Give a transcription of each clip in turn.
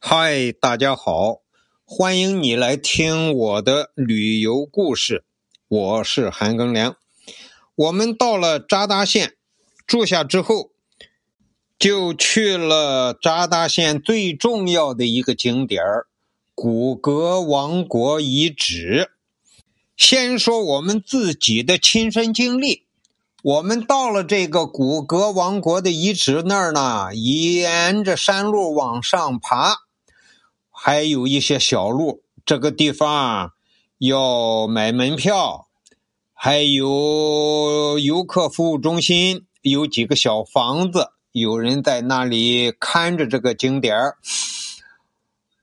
嗨，大家好，欢迎你来听我的旅游故事。我是韩庚良。我们到了扎达县住下之后，就去了扎达县最重要的一个景点儿——古格王国遗址。先说我们自己的亲身经历。我们到了这个古格王国的遗址那儿呢，沿着山路往上爬，还有一些小路。这个地方要买门票，还有游客服务中心，有几个小房子，有人在那里看着这个景点儿。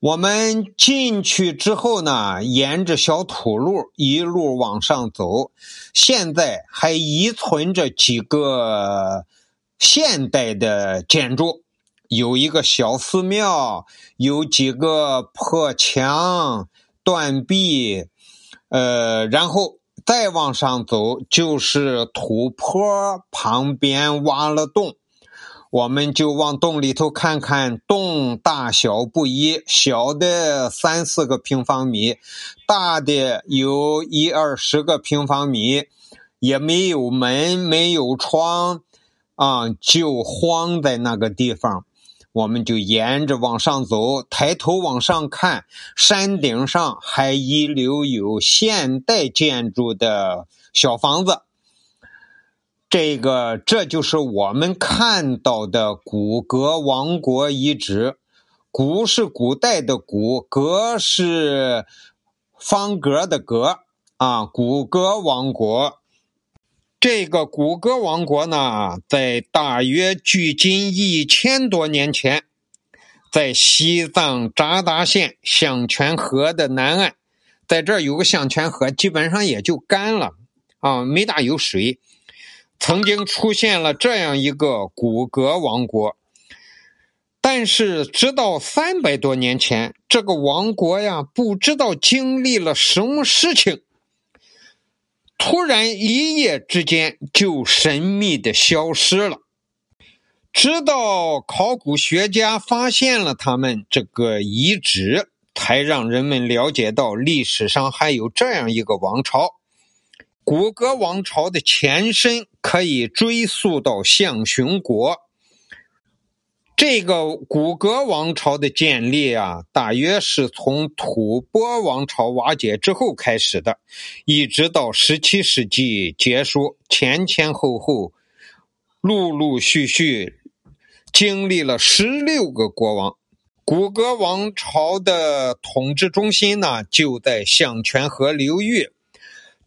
我们进去之后呢，沿着小土路一路往上走。现在还遗存着几个现代的建筑，有一个小寺庙，有几个破墙断壁，呃，然后再往上走就是土坡，旁边挖了洞。我们就往洞里头看看，洞大小不一，小的三四个平方米，大的有一二十个平方米，也没有门，没有窗，啊，就荒在那个地方。我们就沿着往上走，抬头往上看，山顶上还遗留有现代建筑的小房子。这个，这就是我们看到的古格王国遗址。古是古代的古，格是方格的格啊。古格王国，这个古格王国呢，在大约距今一千多年前，在西藏扎达县象泉河的南岸，在这儿有个象泉河，基本上也就干了啊，没大有水。曾经出现了这样一个古格王国，但是直到三百多年前，这个王国呀，不知道经历了什么事情，突然一夜之间就神秘的消失了。直到考古学家发现了他们这个遗址，才让人们了解到历史上还有这样一个王朝。古格王朝的前身可以追溯到象雄国。这个古格王朝的建立啊，大约是从吐蕃王朝瓦解之后开始的，一直到十七世纪结束，前前后后，陆陆续续经历了十六个国王。古格王朝的统治中心呢，就在象泉河流域。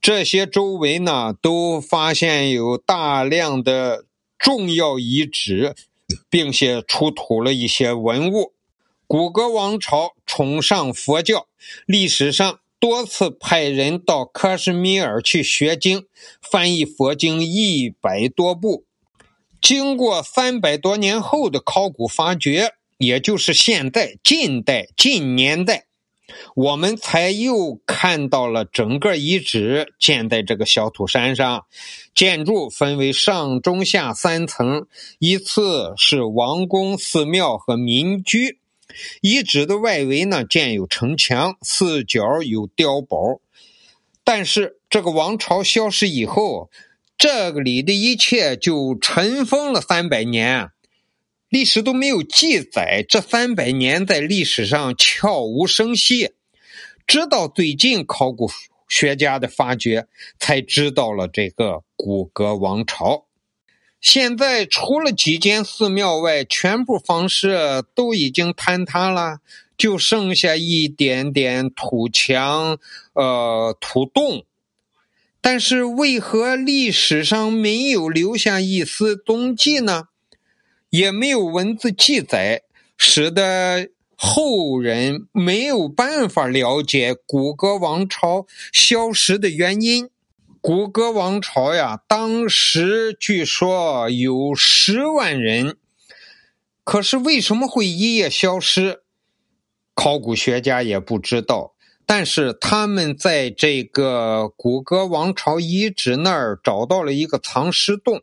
这些周围呢，都发现有大量的重要遗址，并且出土了一些文物。古格王朝崇尚佛教，历史上多次派人到克什米尔去学经，翻译佛经一百多部。经过三百多年后的考古发掘，也就是现在近代近年代。我们才又看到了整个遗址建在这个小土山上，建筑分为上中下三层，依次是王宫、寺庙和民居。遗址的外围呢建有城墙，四角有碉堡。但是这个王朝消失以后，这里的一切就尘封了三百年。历史都没有记载，这三百年在历史上悄无声息，直到最近考古学家的发掘，才知道了这个古格王朝。现在除了几间寺庙外，全部房舍都已经坍塌了，就剩下一点点土墙、呃土洞。但是为何历史上没有留下一丝踪迹呢？也没有文字记载，使得后人没有办法了解古格王朝消失的原因。古格王朝呀，当时据说有十万人，可是为什么会一夜消失？考古学家也不知道。但是他们在这个古格王朝遗址那儿找到了一个藏尸洞。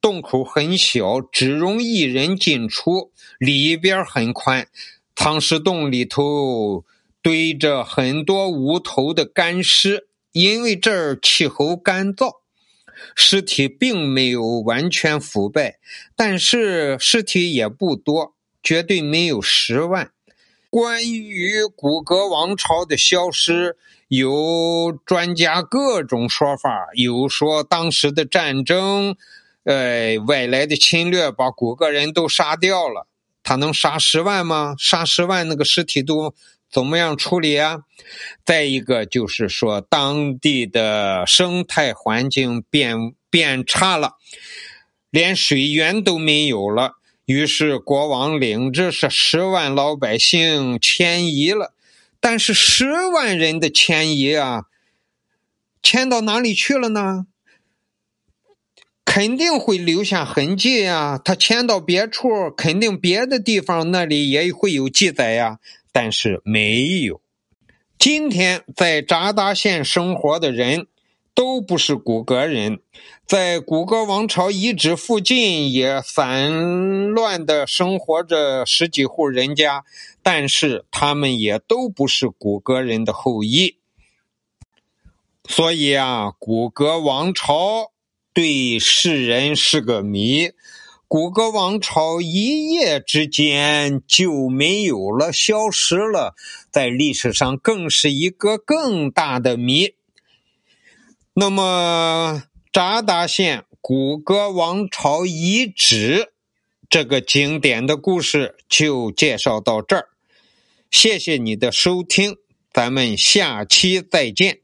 洞口很小，只容一人进出，里边很宽，汤石洞里头堆着很多无头的干尸，因为这儿气候干燥，尸体并没有完全腐败，但是尸体也不多，绝对没有十万。关于古格王朝的消失，有专家各种说法，有说当时的战争，呃，外来的侵略把古格人都杀掉了。他能杀十万吗？杀十万，那个尸体都怎么样处理啊？再一个就是说，当地的生态环境变变差了，连水源都没有了。于是国王领着是十万老百姓迁移了，但是十万人的迁移啊，迁到哪里去了呢？肯定会留下痕迹呀。他迁到别处，肯定别的地方那里也会有记载呀。但是没有。今天在扎达县生活的人。都不是古格人，在古格王朝遗址附近也散乱的生活着十几户人家，但是他们也都不是古格人的后裔。所以啊，古格王朝对世人是个谜。古格王朝一夜之间就没有了，消失了，在历史上更是一个更大的谜。那么，扎达县古格王朝遗址这个经典的故事就介绍到这儿。谢谢你的收听，咱们下期再见。